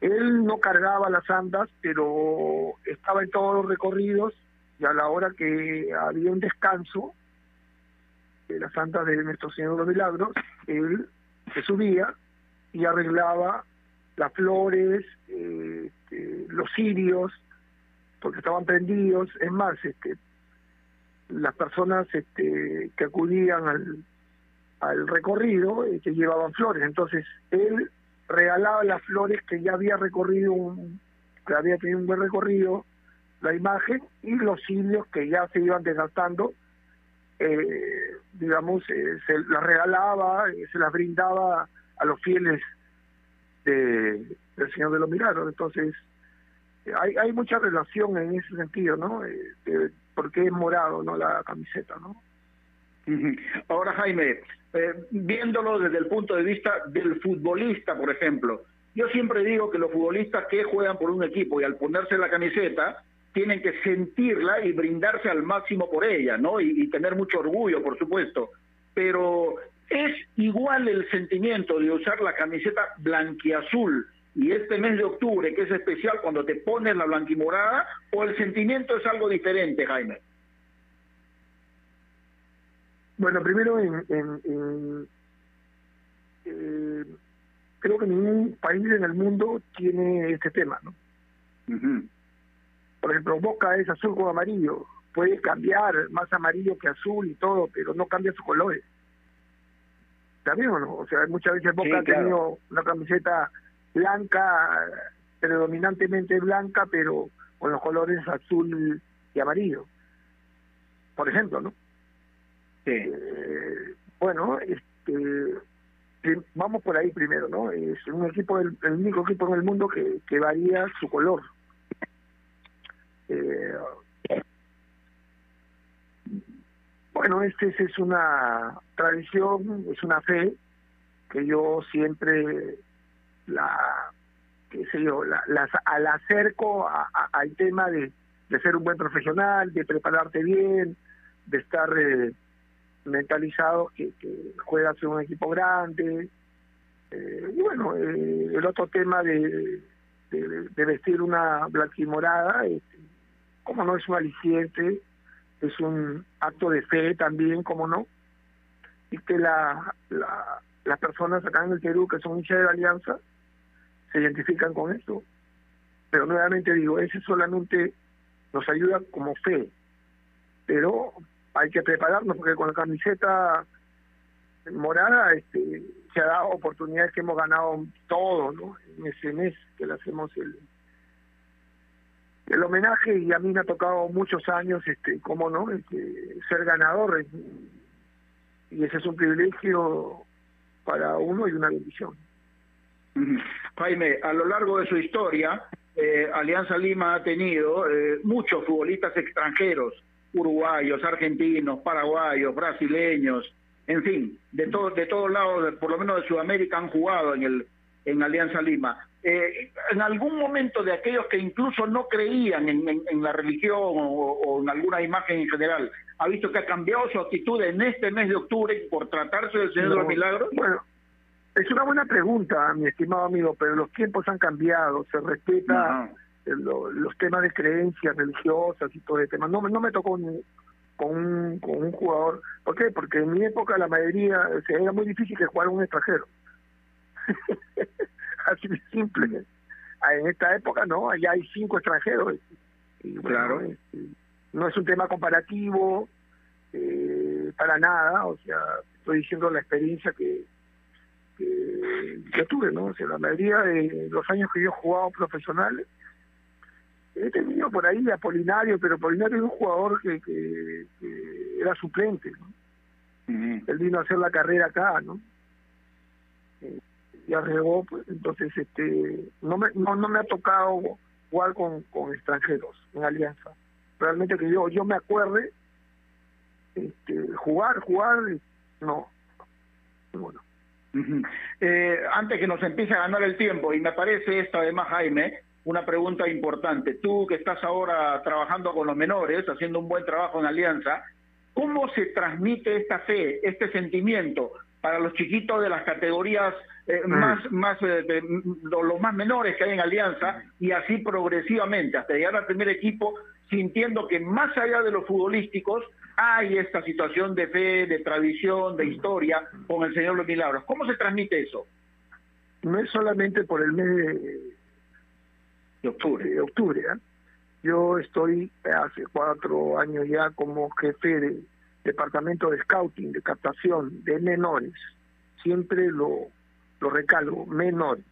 Él no cargaba las andas, pero estaba en todos los recorridos y a la hora que había un descanso de las andas de nuestro Señor de los Milagros, él se subía y arreglaba las flores, eh, este, los cirios, porque estaban prendidos. Es más, este, las personas este, que acudían al, al recorrido que llevaban flores. Entonces, él regalaba las flores que ya había recorrido, un, que había tenido un buen recorrido, la imagen y los cilios que ya se iban desgastando, eh, digamos, eh, se las regalaba, eh, se las brindaba a los fieles de, del Señor de los Milagros. Entonces, hay, hay mucha relación en ese sentido, ¿no? Eh, de por qué es morado, ¿no? La camiseta, ¿no? Ahora, Jaime, eh, viéndolo desde el punto de vista del futbolista, por ejemplo, yo siempre digo que los futbolistas que juegan por un equipo y al ponerse la camiseta tienen que sentirla y brindarse al máximo por ella, ¿no? Y, y tener mucho orgullo, por supuesto. Pero es igual el sentimiento de usar la camiseta blanquiazul y este mes de octubre, que es especial cuando te pones la blanquimorada, o el sentimiento es algo diferente, Jaime. Bueno, primero, en, en- en- eh, creo que ningún país en el mundo tiene este tema, ¿no? Por ejemplo, Boca es azul con amarillo. Puede cambiar más amarillo que azul y todo, pero no cambia sus colores. ¿Está bien o no? O sea, muchas veces Boca Sí, ha claro. tenido una camiseta blanca, predominantemente blanca, pero con los colores azul y amarillo. Por ejemplo, ¿no? Eh, bueno, este, vamos por ahí primero, ¿no? Es un equipo, del- el único equipo en el mundo que, que varía su color. Eh, bueno, este es- es una tradición, es una fe que yo siempre la, qué sé yo, la, al acerco a- al tema de, de ser un buen profesional, de prepararte bien, de estar eh, mentalizado que, juegas en un equipo grande. Eh, y bueno, eh, el otro tema de, de, vestir una blanquimorada, este, como no es un aliciente, es un acto de fe también, como no, y que la, la, las personas acá en el Perú que son hinchas de la Alianza se identifican con esto. Pero nuevamente digo, ese solamente nos ayuda como fe, pero hay que prepararnos porque con la camiseta morada este, se ha dado oportunidades que hemos ganado todo, ¿no? En ese mes que le hacemos el, el homenaje y a mí me ha tocado muchos años, este, cómo no, este, ser ganador y ese es un privilegio para uno y una bendición. Jaime, a lo largo de su historia, eh, Alianza Lima ha tenido eh, muchos futbolistas extranjeros, uruguayos, argentinos, paraguayos, brasileños, en fin, de todos de todos lados, por lo menos de Sudamérica, han jugado en el en Alianza Lima. Eh, en algún momento de aquellos que incluso no creían en, en- en la religión o, o en alguna imagen en general, ha visto que ha cambiado su actitud en este mes de octubre por tratarse del Señor de los No, Milagros. Bueno, es una buena pregunta, mi estimado amigo, pero los tiempos han cambiado, se respeta lo- los temas de creencias religiosas y todo ese tema. No, me- no me tocó con un, con un jugador. ¿Por qué? Porque en mi época la mayoría, o sea, era muy difícil que jugara un extranjero. [LAUGHS] Así de simple. En esta época no, allá hay cinco extranjeros. Y bueno, Claro. este, no es un tema comparativo eh, para nada, o sea, estoy diciendo la experiencia que, que yo tuve, ¿no? O sea, la mayoría de los años que yo he jugado profesional, he tenido por ahí a Polinario, pero Polinario es un jugador que, que, que era suplente, ¿no? Él vino a hacer la carrera acá, ¿no? Eh, y arregó, pues, entonces, este, no me, no, no me ha tocado jugar con, con extranjeros en Alianza. Realmente que yo, yo me acuerde, este, jugar, jugar, no. Bueno. Eh, antes que nos empiece a ganar el tiempo, y me parece esto además, Jaime, una pregunta importante. Tú que estás ahora trabajando con los menores, haciendo un buen trabajo en Alianza, ¿cómo se transmite esta fe, este sentimiento para los chiquitos de las categorías eh, más, más eh, lo- los más menores que hay en Alianza y así progresivamente hasta llegar al primer equipo, sintiendo que más allá de los futbolísticos hay esta situación de fe, de tradición, de historia con el Señor los Milagros. ¿Cómo se transmite eso? no es solamente por el mes de, octubre. de octubre, ¿ah? Yo estoy hace cuatro años ya como jefe de departamento de scouting, de captación de menores. Siempre lo, lo recalco, menores.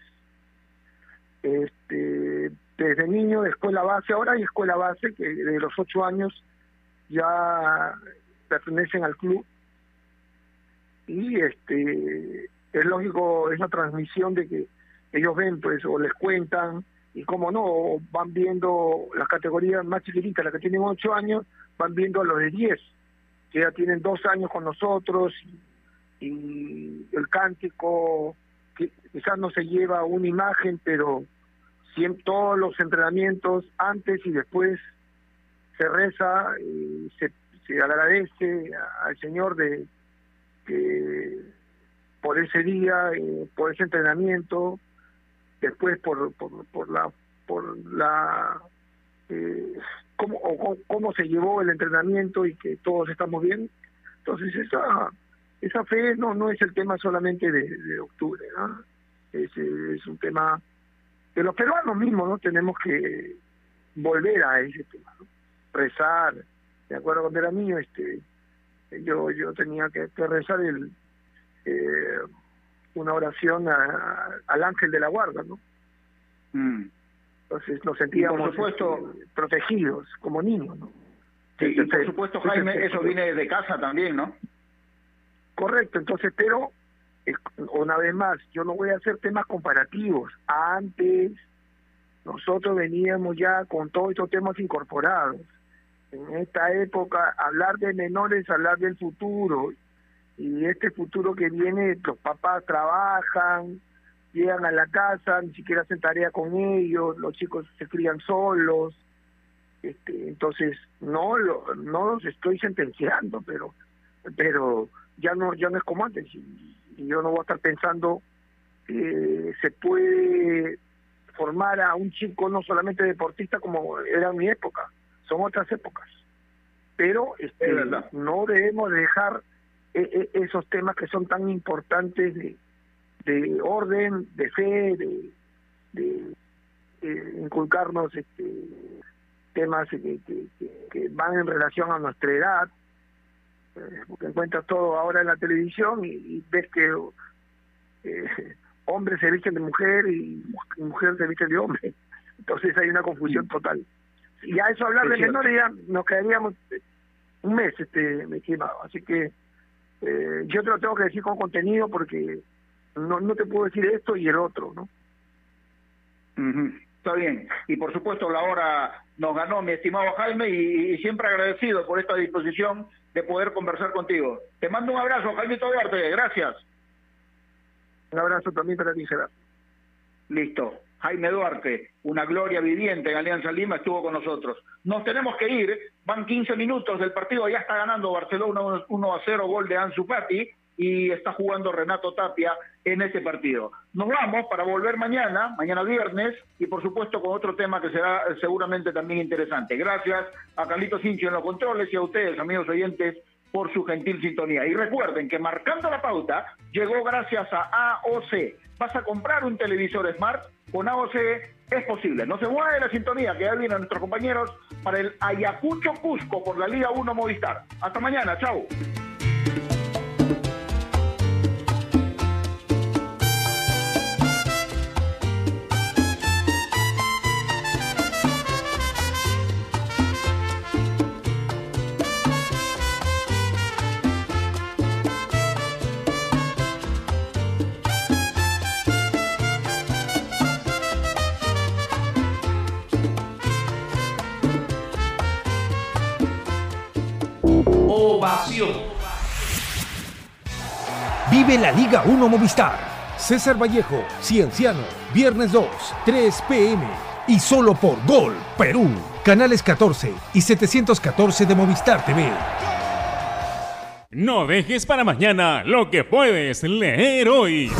Este, desde niño de escuela base, ahora hay escuela base que de los ocho años ya pertenecen al club y este es lógico es la transmisión de que ellos ven pues o les cuentan y como no van viendo las categorías más chiquititas las que tienen ocho años van viendo a los de diez que ya tienen dos años con nosotros y, el cántico que quizás no se lleva una imagen pero siempre todos los entrenamientos antes y después se reza y se, se agradece al Señor de que por ese día, eh, por ese entrenamiento, después por, por, por la por la eh, cómo, o, cómo se llevó el entrenamiento y que todos estamos bien. Entonces esa esa fe no no es el tema solamente de, de octubre, ¿no? es, es un tema que los peruanos mismos no tenemos que volver a ese tema, ¿no? rezar. De acuerdo cuando era niño, este, yo yo tenía que, rezar el eh, una oración al ángel de la guarda, ¿no? Mm. Entonces nos sentíamos por supuesto este, protegidos como niños, ¿no? Sí, y por supuesto, Jaime, eso viene de casa también, ¿no? Correcto, entonces, pero una vez más, yo no voy a hacer temas comparativos. Antes, nosotros veníamos ya con todos estos temas incorporados. En esta época, hablar de menores, hablar del futuro. Y este futuro que viene, los papás trabajan, llegan a la casa, ni siquiera hacen tarea con ellos, los chicos se crían solos. Este, entonces, no, lo, no los estoy sentenciando, pero pero ya no ya no es como antes y yo no voy a estar pensando que se puede formar a un chico no solamente deportista como era mi época, son otras épocas. Pero este, no debemos dejar e, e, esos temas que son tan importantes de, de orden, de fe, de, de, inculcarnos este, temas que, que, van en relación a nuestra edad, eh, porque encuentras todo ahora en la televisión y, ves que eh, hombres se visten de mujer y mujeres se visten de hombre. Entonces hay una confusión total. Y a eso hablar de menores ya nos quedaríamos eh, un mes, este, me estimado. Así que eh, yo te lo tengo que decir con contenido porque no, no te puedo decir esto y el otro, ¿no? Está bien. Y por supuesto la hora nos ganó mi estimado Jaime y, siempre agradecido por esta disposición de poder conversar contigo. Te mando un abrazo, Jaime Duarte. Gracias. Un abrazo también para ti, Gerardo. Listo. Jaime Duarte, una gloria viviente en Alianza Lima, estuvo con nosotros. Nos tenemos que ir, van 15 minutos del partido, ya está ganando Barcelona 1 a 0, gol de Ansu Fati, y está jugando Renato Tapia en ese partido. Nos vamos para volver mañana, mañana viernes, y por supuesto con otro tema que será seguramente también interesante. Gracias a Carlito Sincho en los controles y a ustedes, amigos oyentes, por su gentil sintonía. Y recuerden que marcando la pauta llegó gracias a AOC. Vas a comprar un televisor Smart con AOC es posible. No se mueve la sintonía que ya vienen nuestros compañeros para el Ayacucho Cusco por la Liga 1 Movistar. Hasta mañana, chao. Vive la Liga 1 Movistar. César Vallejo, Cienciano, viernes 2, 3 pm. Y solo por Gol, Perú. Canales 14 y 714 de Movistar TV. No dejes para mañana lo que puedes leer hoy.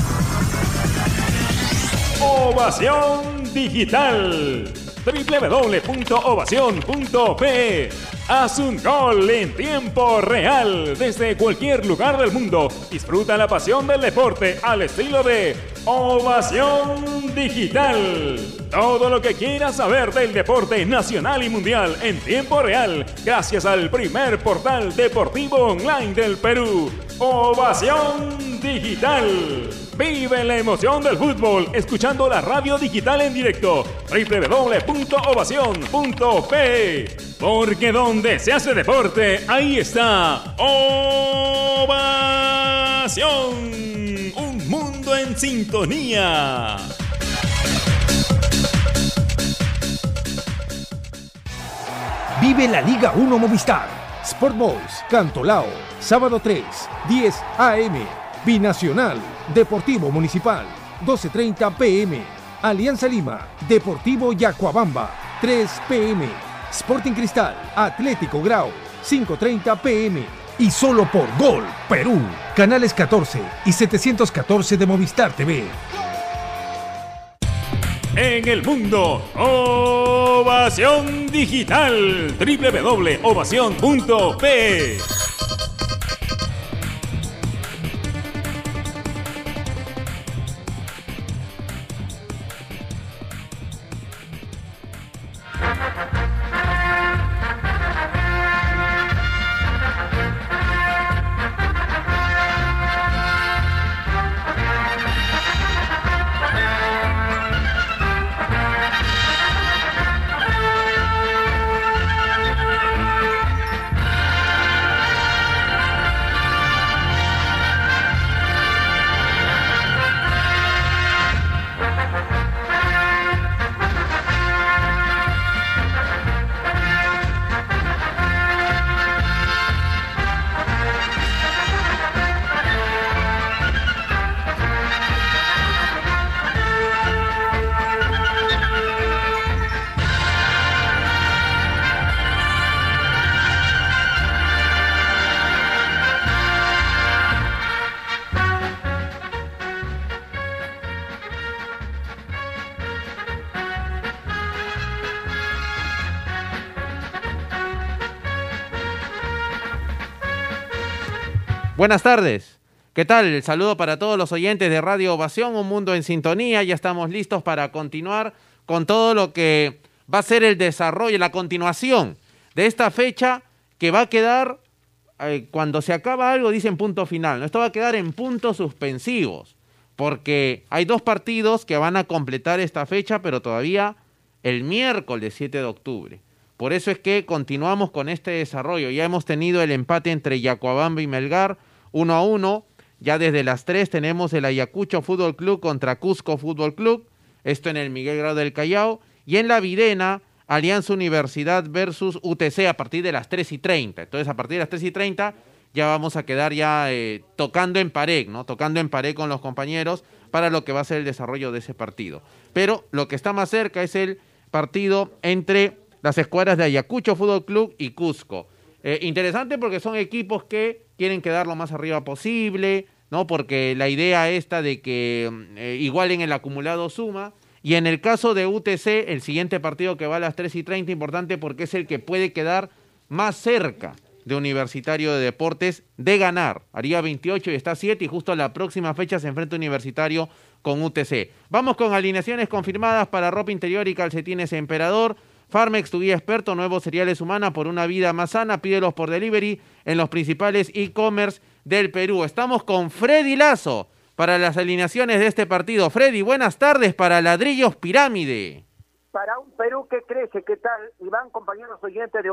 Ovación Digital www.ovación.pe. Haz un gol en tiempo real desde cualquier lugar del mundo. Disfruta la pasión del deporte al estilo de Ovación Digital. Todo lo que quieras saber del deporte nacional y mundial en tiempo real gracias al primer portal deportivo online del Perú. Ovación Digital. Vive la emoción del fútbol escuchando la radio digital en directo www.ovacion.p Porque donde se hace deporte, ahí está Ovación. Un mundo en sintonía. Vive la Liga 1 Movistar. Sport Boys, Cantolao, sábado 3, 10 AM. Binacional, Deportivo Municipal, 12.30 pm. Alianza Lima, Deportivo Yacuabamba, 3 pm. Sporting Cristal, Atlético Grau, 5.30 pm. Y solo por Gol, Perú, canales 14 y 714 de Movistar TV. En el mundo, Ovación Digital, www.ovación.p. Buenas tardes. ¿Qué tal? El saludo para todos los oyentes de Radio Ovación, Un Mundo en Sintonía. Ya estamos listos para continuar con todo lo que va a ser el desarrollo, la continuación de esta fecha que va a quedar, eh, cuando se acaba algo, dicen punto final. Esto va a quedar en puntos suspensivos, porque hay dos partidos que van a completar esta fecha, pero todavía el miércoles 7 de octubre. Por eso es que continuamos con este desarrollo. Ya hemos tenido el empate entre Yacuabamba y Melgar, uno a uno. Ya desde las 3 tenemos el Ayacucho Fútbol Club contra Cusco Fútbol Club. Esto en el Miguel Grau del Callao. Y en la Videna, Alianza Universidad versus UTC a partir de las 3 y 30. Entonces, a partir de las 3 y 30 ya vamos a quedar ya eh, tocando en pared, ¿no? Tocando en pared con los compañeros para lo que va a ser el desarrollo de ese partido. Pero lo que está más cerca es el partido entre las escuadras de Ayacucho Fútbol Club y Cusco. Eh, interesante porque son equipos que quieren quedar lo más arriba posible, ¿no? Porque la idea esta de que eh, igualen el acumulado suma. Y en el caso de UTC, el siguiente partido que va a las 3 y 30, importante porque es el que puede quedar más cerca de Universitario de Deportes de ganar. Haría 28 y está 7 y justo la próxima fecha se enfrenta Universitario con UTC. Vamos con alineaciones confirmadas para ropa interior y calcetines Emperador. Farmex, tu guía experto, nuevos cereales humanas por una vida más sana. Pídelos por delivery en los principales e-commerce del Perú. Estamos con Freddy Lazo para las alineaciones de este partido. Freddy, buenas tardes para Ladrillos Pirámide. Para un Perú que crece, ¿qué tal? Iván, compañeros oyentes de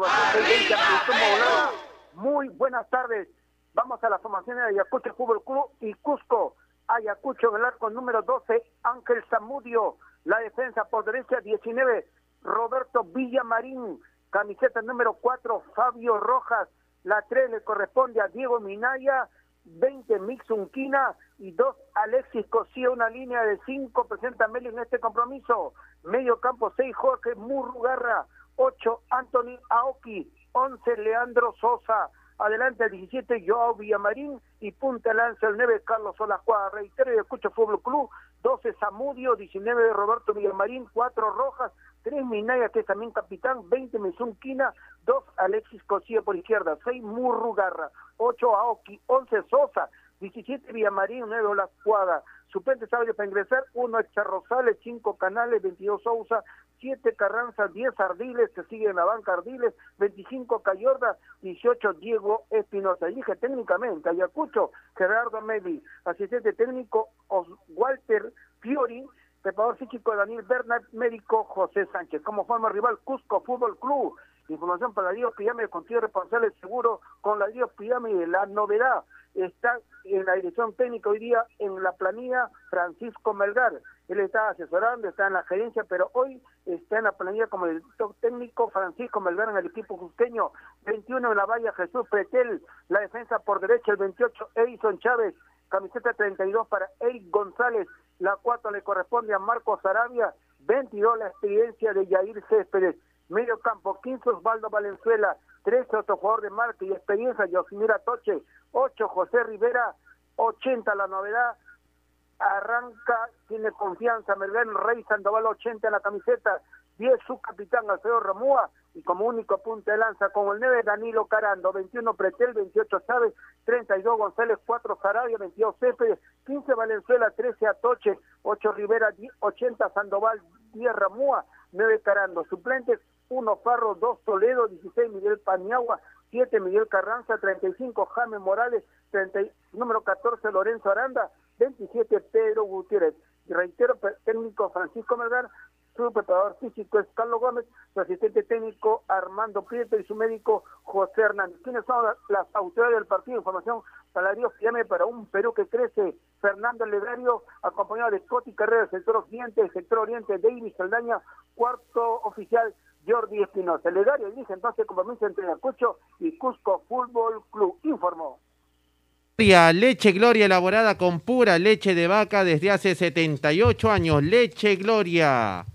Muy buenas tardes. Vamos a la formación de Ayacucho Fútbol Club y Cusco. Ayacucho en el arco número 12, Ángel Zamudio. La defensa por derecha 19, Roberto Villamarín, camiseta número 4, Fabio Rojas, la 3 le corresponde a Diego Minaya, 20 Mixunquina y 2 Alexis Cosía, una línea de 5 presenta Meli en este compromiso. Medio campo 6 Jorge Murrugarra, 8 Anthony Aoki, 11 Leandro Sosa, adelante el 17 Joao Villamarín y punta lanza el 9 Carlos Olajuaga. Reitero y escucho Fútbol Club, 12 Zamudio, 19 Roberto Villamarín, 4 Rojas, 3 Minaya, que es también capitán, 20 Mezunquina, 2 Alexis Cosía por izquierda, 6 Murrugarra, 8 Aoki, 11 Sosa, 17 Villamarín, 9 Olajuaga, Suplentes audio para ingresar, 1 Echa Rosales, 5 Canales, 22 Sousa, 7 Carranza, 10 Ardiles, que sigue en la banca Ardiles, 25 Cayorda, 18 Diego Espinosa. Dije técnicamente, Ayacucho, Gerardo Meli, asistente técnico Walter Fiori, preparador físico Daniel Bernard, médico José Sánchez. Como forma rival, Cusco Fútbol Club. Información para la Dios Piyame, contigo responsable seguro con la Dios Piyame. La novedad está en la dirección técnica hoy día en la planilla Francisco Melgar. Él está asesorando, está en la gerencia, pero hoy está en la planilla como director técnico Francisco Melgar en el equipo cusqueño. 21 en la valla Jesús Pretel, la defensa por derecha el 28 Edison Chávez, camiseta 32 para Eric González, la 4 le corresponde a Marcos Arabia, 22 la experiencia de Yair Céspedes, medio campo 15 Osvaldo Valenzuela, 13 otro jugador de marca y experiencia Yosimira Toche, 8 José Rivera, 80 la novedad, arranca, tiene confianza, Melgar Rey Sandoval 80 en la camiseta, 10 su capitán Alfredo Ramúa y como único punta de lanza con el 9 Danilo Carando, 21 Pretel, 28 Chávez, 32 González, 4 Sarabia, 22 Céspedes, 15 Valenzuela, 13 Atoche, 8 Rivera, 80 Sandoval, 10 Ramúa, 9 Carando, suplentes 1 Farro, 2 Toledo, 16 Miguel Paniagua, 7 Miguel Carranza, 35 Jaime Morales, 30, número 14 Lorenzo Aranda, 27 Pedro Gutiérrez. Y reitero, técnico Francisco Melgar, su preparador físico es Carlos Gómez, su asistente técnico Armando Prieto y su médico José Hernández. ¿Quiénes son las autoridades del partido? Información para Dios para un Perú que crece. Fernando Legario, acompañado de Scotty Carrera, sector occidente, sector oriente, David Saldaña, cuarto oficial Jordi Espinosa. Legario dice entonces compromiso entre Ayacucho y Cusco Fútbol Club. Informó. Leche Gloria elaborada con pura leche de vaca desde hace 78 años. Leche Gloria.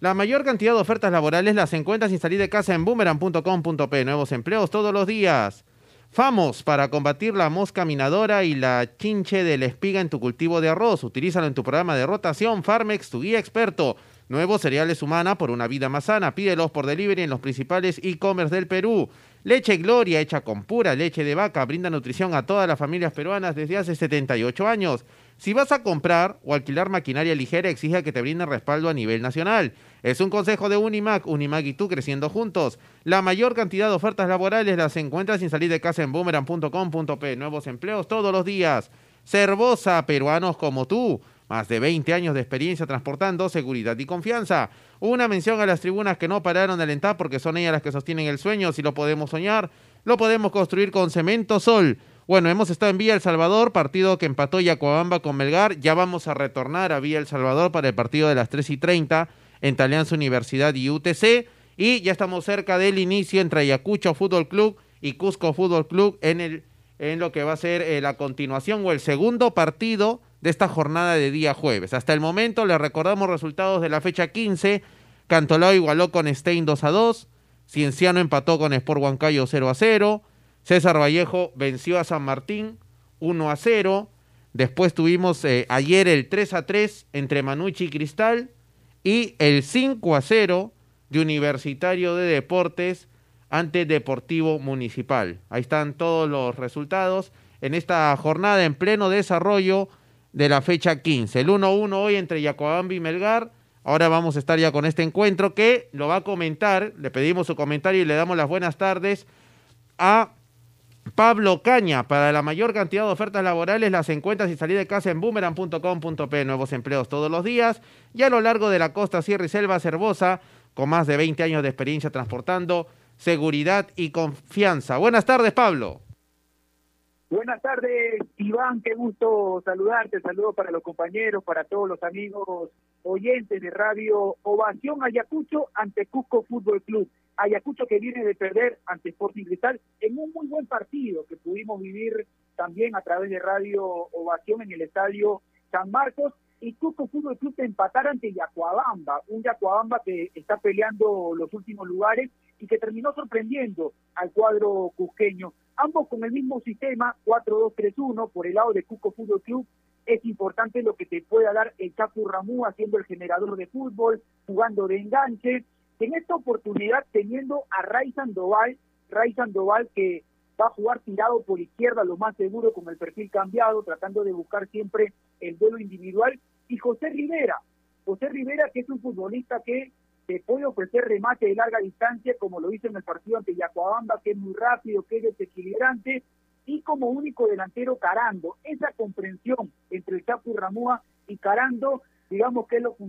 La mayor cantidad de ofertas laborales las encuentras sin salir de casa en boomerang.com.p. Nuevos empleos todos los días. Famos para combatir la mosca minadora y la chinche de la espiga en tu cultivo de arroz. Utilízalo en tu programa de rotación. Farmex, tu guía experto. Nuevos cereales humana por una vida más sana. Pídelos por delivery en los principales e-commerce del Perú. Leche Gloria, hecha con pura leche de vaca, brinda nutrición a todas las familias peruanas desde hace 78 años. Si vas a comprar o alquilar maquinaria ligera, exige que te brinden respaldo a nivel nacional. Es un consejo de Unimac, Unimac y tú creciendo juntos. La mayor cantidad de ofertas laborales las encuentras sin salir de casa en boomerang.com.p. Nuevos empleos todos los días. Cervosa, peruanos como tú. Más de 20 años de experiencia transportando seguridad y confianza. Una mención a las tribunas que no pararon de alentar porque son ellas las que sostienen el sueño. Si lo podemos soñar, lo podemos construir con Cemento Sol. Bueno, hemos estado en Villa El Salvador, partido que empató Yacuabamba con Melgar. Ya vamos a retornar a Villa El Salvador para el partido de las 3 y 30 entre Alianza Universidad y UTC. Y ya estamos cerca del inicio entre Ayacucho Fútbol Club y Cusco Fútbol Club en, lo que va a ser eh, la continuación o el segundo partido de esta jornada de día jueves. Hasta el momento le recordamos resultados de la fecha 15. Cantolao igualó con Stein 2 a 2. Cienciano empató con Sport Huancayo 0 a 0. César Vallejo venció a San Martín 1 a 0. Después tuvimos eh, ayer el 3 a 3 entre Manucci y Cristal. Y el 5 a 0 de Universitario de Deportes ante Deportivo Municipal. Ahí están todos los resultados en esta jornada en pleno desarrollo de la fecha 15. El 1-1 hoy entre Yacobambi y Melgar. Ahora vamos a estar ya con este encuentro que lo va a comentar. Le pedimos su comentario y le damos las buenas tardes a Pablo Caña. Para la mayor cantidad de ofertas laborales las encuentras y salir de casa en boomerang.com.p. Nuevos empleos todos los días. Y a lo largo de la costa Sierra y Selva Cervosa, con más de 20 años de experiencia transportando seguridad y confianza. Buenas tardes, Pablo. Buenas tardes, Iván, qué gusto saludarte, saludo para los compañeros, para todos los amigos oyentes de Radio Ovación Ayacucho ante Cusco Fútbol Club. Ayacucho que viene de perder ante Sporting Cristal en un muy buen partido que pudimos vivir también a través de Radio Ovación en el estadio San Marcos y Cusco Fútbol Club de empatar ante Yacuabamba, un Yacuabamba que está peleando los últimos lugares y que terminó sorprendiendo al cuadro cusqueño ambos con el mismo sistema, 4-2-3-1, por el lado de Cuco Fútbol Club, es importante lo que te pueda dar el Chapu Ramú haciendo el generador de fútbol, jugando de enganche, en esta oportunidad teniendo a Ray Sandoval, Ray Sandoval que va a jugar tirado por izquierda, lo más seguro, con el perfil cambiado, tratando de buscar siempre el duelo individual. Y José Rivera, José Rivera, que es un futbolista que te puede ofrecer remate de larga distancia, como lo hizo en el partido ante Yacuabamba, que es muy rápido, que es desequilibrante, y como único delantero Carando. Esa comprensión entre el Chapo y Ramúa y Carando, digamos que es lo